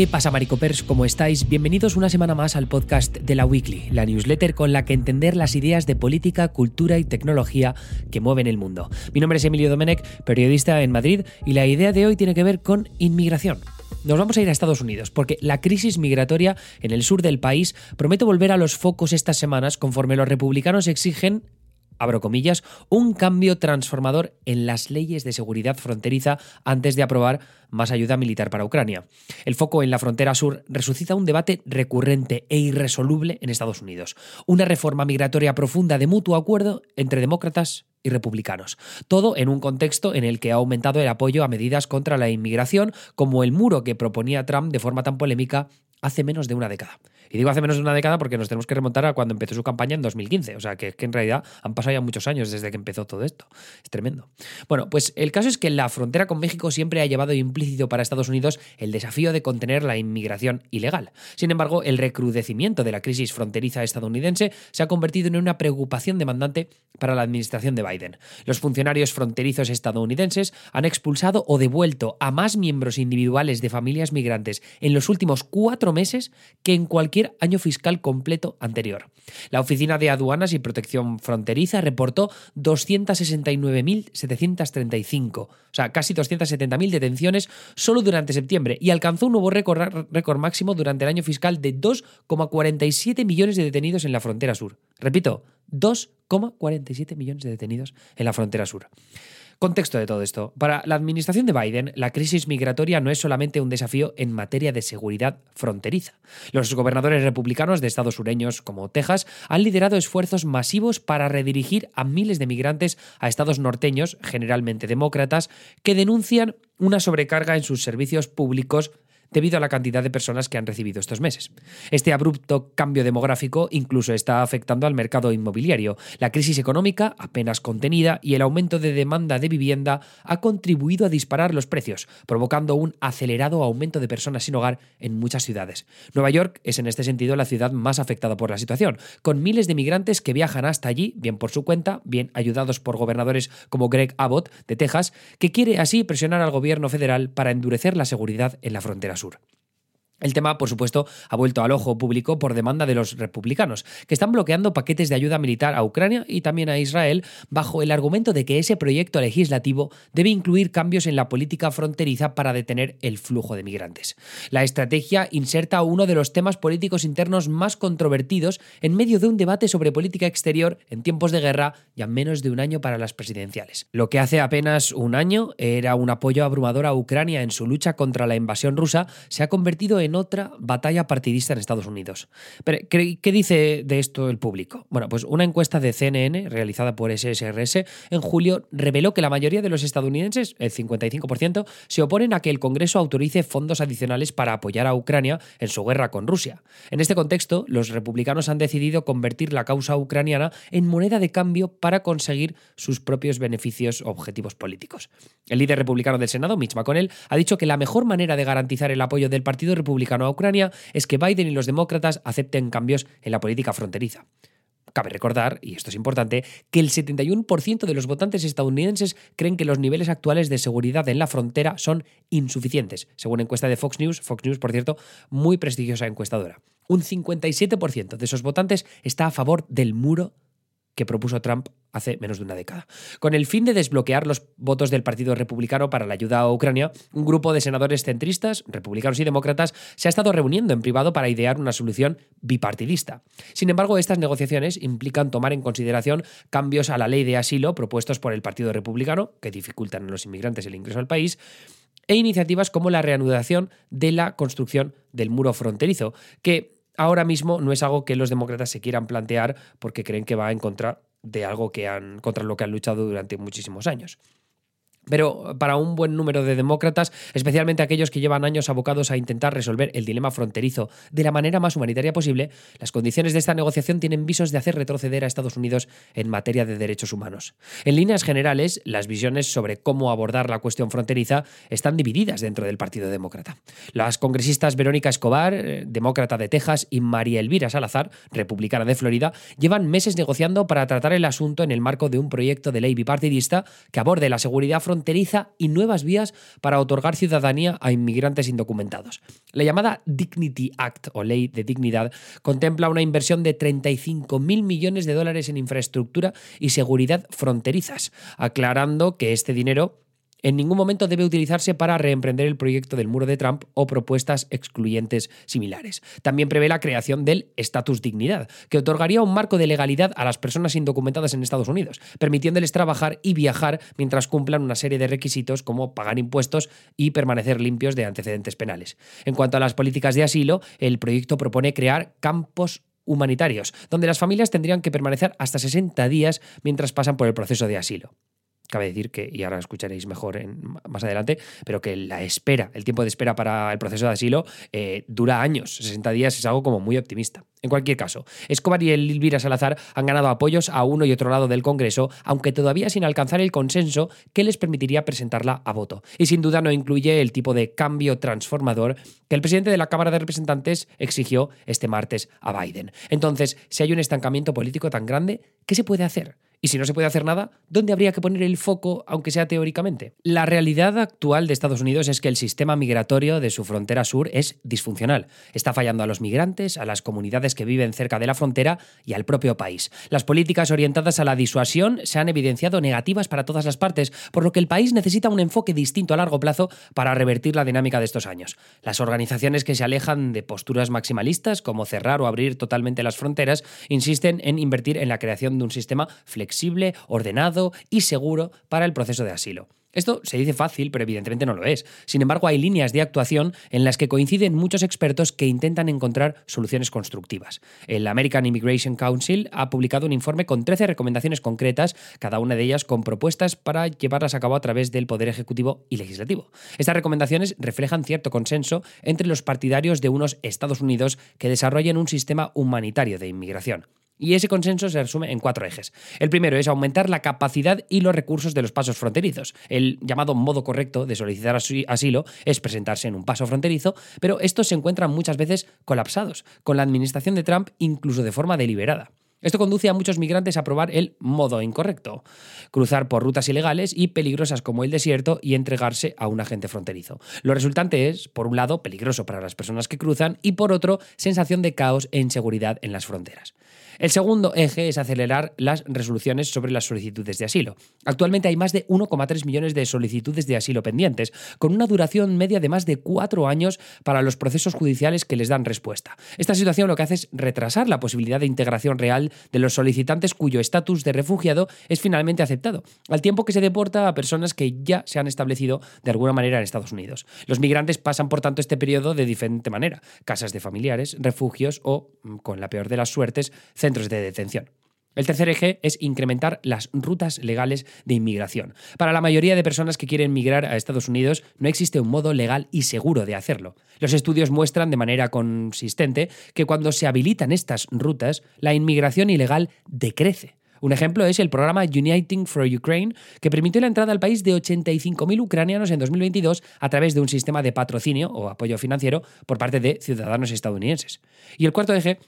¿Qué pasa, Maricopers? ¿Cómo estáis? Bienvenidos una semana más al podcast de la Weekly, la newsletter con la que entender las ideas de política, cultura y tecnología que mueven el mundo. Mi nombre es Emilio Domenech, periodista en Madrid, y la idea de hoy tiene que ver con inmigración. Nos vamos a ir a Estados Unidos, porque la crisis migratoria en el sur del país promete volver a los focos estas semanas conforme los republicanos exigen abro comillas, un cambio transformador en las leyes de seguridad fronteriza antes de aprobar más ayuda militar para Ucrania. El foco en la frontera sur resucita un debate recurrente e irresoluble en Estados Unidos. Una reforma migratoria profunda de mutuo acuerdo entre demócratas y republicanos. Todo en un contexto en el que ha aumentado el apoyo a medidas contra la inmigración, como el muro que proponía Trump de forma tan polémica hace menos de una década. Y digo hace menos de una década porque nos tenemos que remontar a cuando empezó su campaña en 2015. O sea, que, que en realidad han pasado ya muchos años desde que empezó todo esto. Es tremendo. Bueno, pues el caso es que la frontera con México siempre ha llevado implícito para Estados Unidos el desafío de contener la inmigración ilegal. Sin embargo, el recrudecimiento de la crisis fronteriza estadounidense se ha convertido en una preocupación demandante para la administración de Biden. Los funcionarios fronterizos estadounidenses han expulsado o devuelto a más miembros individuales de familias migrantes en los últimos cuatro meses que en cualquier año fiscal completo anterior. La Oficina de Aduanas y Protección Fronteriza reportó 269.735, o sea, casi 270.000 detenciones solo durante septiembre y alcanzó un nuevo récord, récord máximo durante el año fiscal de 2,47 millones de detenidos en la frontera sur. Repito, 2,47 millones de detenidos en la frontera sur. Contexto de todo esto. Para la administración de Biden, la crisis migratoria no es solamente un desafío en materia de seguridad fronteriza. Los gobernadores republicanos de estados sureños como Texas han liderado esfuerzos masivos para redirigir a miles de migrantes a estados norteños, generalmente demócratas, que denuncian una sobrecarga en sus servicios públicos debido a la cantidad de personas que han recibido estos meses. Este abrupto cambio demográfico incluso está afectando al mercado inmobiliario. La crisis económica, apenas contenida, y el aumento de demanda de vivienda ha contribuido a disparar los precios, provocando un acelerado aumento de personas sin hogar en muchas ciudades. Nueva York es en este sentido la ciudad más afectada por la situación, con miles de migrantes que viajan hasta allí, bien por su cuenta, bien ayudados por gobernadores como Greg Abbott de Texas, que quiere así presionar al gobierno federal para endurecer la seguridad en la frontera sur. El tema, por supuesto, ha vuelto al ojo público por demanda de los republicanos, que están bloqueando paquetes de ayuda militar a Ucrania y también a Israel bajo el argumento de que ese proyecto legislativo debe incluir cambios en la política fronteriza para detener el flujo de migrantes. La estrategia inserta uno de los temas políticos internos más controvertidos en medio de un debate sobre política exterior en tiempos de guerra y a menos de un año para las presidenciales. Lo que hace apenas un año era un apoyo abrumador a Ucrania en su lucha contra la invasión rusa se ha convertido en otra batalla partidista en Estados Unidos. ¿qué, dice de esto el público? Bueno, pues una encuesta de CNN realizada por SSRS en julio reveló que la mayoría de los estadounidenses, el 55%, se oponen a que el Congreso autorice fondos adicionales para apoyar a Ucrania en su guerra con Rusia. En este contexto, los republicanos han decidido convertir la causa ucraniana en moneda de cambio para conseguir sus propios beneficios o objetivos políticos. El líder republicano del Senado, Mitch McConnell, ha dicho que la mejor manera de garantizar el apoyo del Partido Republicano a Ucrania es que Biden y los demócratas acepten cambios en la política fronteriza. Cabe recordar, y esto es importante, que el 71% de los votantes estadounidenses creen que los niveles actuales de seguridad en la frontera son insuficientes, según encuesta de Fox News, Fox News, por cierto, muy prestigiosa encuestadora. Un 57% de esos votantes está a favor del muro que propuso Trump hace menos de una década. Con el fin de desbloquear los votos del Partido Republicano para la ayuda a Ucrania, un grupo de senadores centristas, republicanos y demócratas, se ha estado reuniendo en privado para idear una solución bipartidista. Sin embargo, estas negociaciones implican tomar en consideración cambios a la ley de asilo propuestos por el Partido Republicano, que dificultan a los inmigrantes el ingreso al país, e iniciativas como la reanudación de la construcción del muro fronterizo, que ahora mismo no es algo que los demócratas se quieran plantear porque creen que va en contra de algo que han, contra lo que han luchado durante muchísimos años. Pero para un buen número de demócratas, especialmente aquellos que llevan años abocados a intentar resolver el dilema fronterizo de la manera más humanitaria posible, las condiciones de esta negociación tienen visos de hacer retroceder a Estados Unidos en materia de derechos humanos. En líneas generales, las visiones sobre cómo abordar la cuestión fronteriza están divididas dentro del Partido Demócrata. Las congresistas Verónica Escobar, eh, demócrata de Texas, y María Elvira Salazar, republicana de Florida, llevan meses negociando para tratar el asunto en el marco de un proyecto de ley bipartidista que aborde la seguridad fronteriza fronteriza y nuevas vías para otorgar ciudadanía a inmigrantes indocumentados. La llamada Dignity Act o Ley de Dignidad contempla una inversión de 35.000 millones de dólares en infraestructura y seguridad fronterizas, aclarando que este dinero en ningún momento debe utilizarse para reemprender el proyecto del muro de Trump o propuestas excluyentes similares. También prevé la creación del estatus dignidad, que otorgaría un marco de legalidad a las personas indocumentadas en Estados Unidos, permitiéndoles trabajar y viajar mientras cumplan una serie de requisitos como pagar impuestos y permanecer limpios de antecedentes penales. En cuanto a las políticas de asilo, el proyecto propone crear campos humanitarios, donde las familias tendrían que permanecer hasta 60 días mientras pasan por el proceso de asilo. Cabe decir que, y ahora escucharéis mejor en, más adelante, pero que la espera, el tiempo de espera para el proceso de asilo eh, dura años. 60 días es algo como muy optimista. En cualquier caso, Escobar y Elvira Salazar han ganado apoyos a uno y otro lado del Congreso, aunque todavía sin alcanzar el consenso que les permitiría presentarla a voto. Y sin duda no incluye el tipo de cambio transformador que el presidente de la Cámara de Representantes exigió este martes a Biden. Entonces, si hay un estancamiento político tan grande, ¿qué se puede hacer? Y si no se puede hacer nada, ¿dónde habría que poner el foco, aunque sea teóricamente? La realidad actual de Estados Unidos es que el sistema migratorio de su frontera sur es disfuncional. Está fallando a los migrantes, a las comunidades que viven cerca de la frontera y al propio país. Las políticas orientadas a la disuasión se han evidenciado negativas para todas las partes, por lo que el país necesita un enfoque distinto a largo plazo para revertir la dinámica de estos años. Las organizaciones que se alejan de posturas maximalistas, como cerrar o abrir totalmente las fronteras, insisten en invertir en la creación de un sistema flexible flexible, ordenado y seguro para el proceso de asilo. Esto se dice fácil, pero evidentemente no lo es. Sin embargo, hay líneas de actuación en las que coinciden muchos expertos que intentan encontrar soluciones constructivas. El American Immigration Council ha publicado un informe con 13 recomendaciones concretas, cada una de ellas con propuestas para llevarlas a cabo a través del Poder Ejecutivo y Legislativo. Estas recomendaciones reflejan cierto consenso entre los partidarios de unos Estados Unidos que desarrollen un sistema humanitario de inmigración. Y ese consenso se resume en cuatro ejes. El primero es aumentar la capacidad y los recursos de los pasos fronterizos. El llamado modo correcto de solicitar asilo es presentarse en un paso fronterizo, pero estos se encuentran muchas veces colapsados, con la administración de Trump incluso de forma deliberada. Esto conduce a muchos migrantes a probar el modo incorrecto, cruzar por rutas ilegales y peligrosas como el desierto y entregarse a un agente fronterizo. Lo resultante es, por un lado, peligroso para las personas que cruzan y por otro, sensación de caos e inseguridad en las fronteras. El segundo eje es acelerar las resoluciones sobre las solicitudes de asilo. Actualmente hay más de 1,3 millones de solicitudes de asilo pendientes, con una duración media de más de cuatro años para los procesos judiciales que les dan respuesta. Esta situación lo que hace es retrasar la posibilidad de integración real de los solicitantes cuyo estatus de refugiado es finalmente aceptado, al tiempo que se deporta a personas que ya se han establecido de alguna manera en Estados Unidos. Los migrantes pasan, por tanto, este periodo de diferente manera, casas de familiares, refugios o, mm, con la peor de las suertes, centros de detención. El tercer eje es incrementar las rutas legales de inmigración. Para la mayoría de personas que quieren migrar a Estados Unidos no existe un modo legal y seguro de hacerlo. Los estudios muestran de manera consistente que cuando se habilitan estas rutas, la inmigración ilegal decrece. Un ejemplo es el programa Uniting for Ukraine, que permitió la entrada al país de 85.000 ucranianos en 2022 a través de un sistema de patrocinio o apoyo financiero por parte de ciudadanos estadounidenses. Y el cuarto eje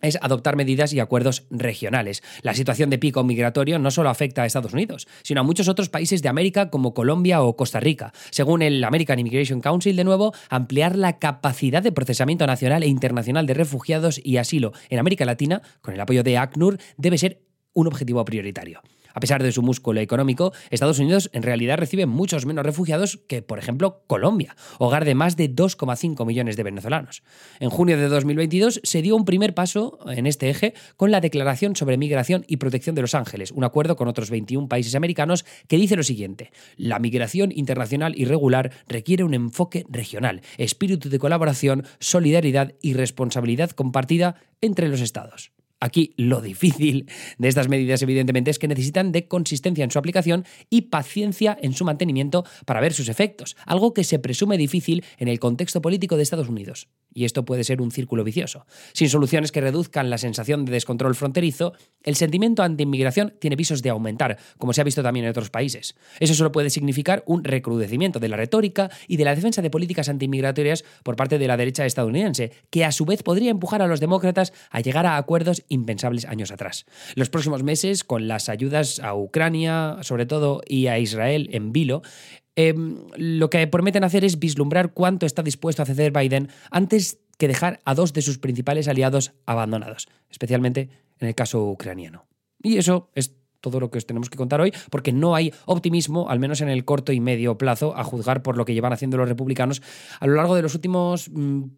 es adoptar medidas y acuerdos regionales. La situación de pico migratorio no solo afecta a Estados Unidos, sino a muchos otros países de América como Colombia o Costa Rica. Según el American Immigration Council, de nuevo, ampliar la capacidad de procesamiento nacional e internacional de refugiados y asilo en América Latina, con el apoyo de ACNUR, debe ser un objetivo prioritario. A pesar de su músculo económico, Estados Unidos en realidad recibe muchos menos refugiados que, por ejemplo, Colombia, hogar de más de 2,5 millones de venezolanos. En junio de 2022 se dio un primer paso en este eje con la Declaración sobre Migración y Protección de Los Ángeles, un acuerdo con otros 21 países americanos que dice lo siguiente, la migración internacional irregular requiere un enfoque regional, espíritu de colaboración, solidaridad y responsabilidad compartida entre los estados. Aquí lo difícil de estas medidas evidentemente es que necesitan de consistencia en su aplicación y paciencia en su mantenimiento para ver sus efectos, algo que se presume difícil en el contexto político de Estados Unidos. Y esto puede ser un círculo vicioso. Sin soluciones que reduzcan la sensación de descontrol fronterizo, el sentimiento anti-inmigración tiene visos de aumentar, como se ha visto también en otros países. Eso solo puede significar un recrudecimiento de la retórica y de la defensa de políticas antimigratorias por parte de la derecha estadounidense, que a su vez podría empujar a los demócratas a llegar a acuerdos impensables años atrás. Los próximos meses, con las ayudas a Ucrania, sobre todo, y a Israel en vilo, em, lo que prometen hacer es vislumbrar cuánto está dispuesto a ceder Biden antes que dejar a dos de sus principales aliados abandonados, especialmente en el caso ucraniano. Y eso es todo lo que os tenemos que contar hoy, porque no hay optimismo, al menos en el corto y medio plazo, a juzgar por lo que llevan haciendo los republicanos a lo largo de los últimos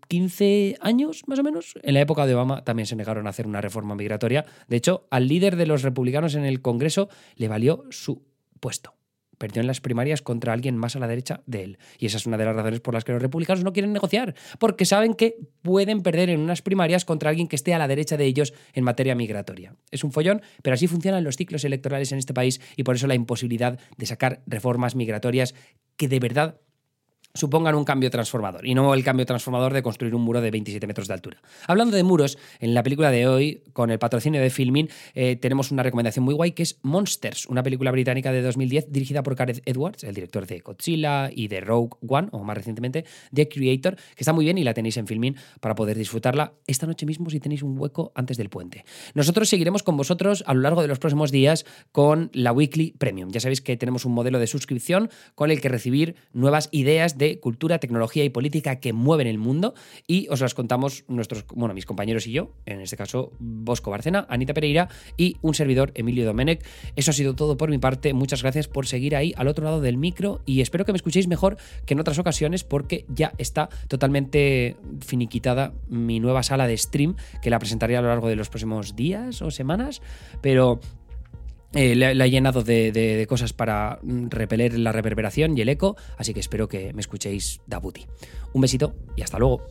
15 mm, años, más o menos. En la época de Obama también se negaron a hacer una reforma migratoria. De hecho, al líder de los republicanos en el Congreso le valió su puesto perdió en las primarias contra alguien más a la derecha de él. Y esa es una de las razones por las que los republicanos no quieren negociar, porque saben que pueden perder en unas primarias contra alguien que esté a la derecha de ellos en materia migratoria. Es un follón, pero así funcionan los ciclos electorales en este país y por eso la imposibilidad de sacar reformas migratorias que de verdad supongan un cambio transformador y no el cambio transformador de construir un muro de 27 metros de altura. Hablando de muros, en la película de hoy, con el patrocinio de Filmin, eh, tenemos una recomendación muy guay que es Monsters, una película británica de 2010 dirigida por Gareth Edwards, el director de Godzilla y de Rogue One, o más recientemente, The Creator, que está muy bien y la tenéis en Filmin para poder disfrutarla esta noche mismo si tenéis un hueco antes del puente. Nosotros seguiremos con vosotros a lo largo de los próximos días con la Weekly Premium. Ya sabéis que tenemos un modelo de suscripción con el que recibir nuevas ideas de cultura, tecnología y política que mueven el mundo y os las contamos nuestros, bueno, mis compañeros y yo, en este caso Bosco Barcena, Anita Pereira y un servidor Emilio Domenech. Eso ha sido todo por mi parte. Muchas gracias por seguir ahí al otro lado del micro y espero que me escuchéis mejor que en otras ocasiones porque ya está totalmente finiquitada mi nueva sala de stream que la presentaré a lo largo de los próximos días o semanas, pero eh, la, he llenado de, cosas para mm, repeler la reverberación y el eco, así que espero que me escuchéis Dabuti. Un besito y hasta luego.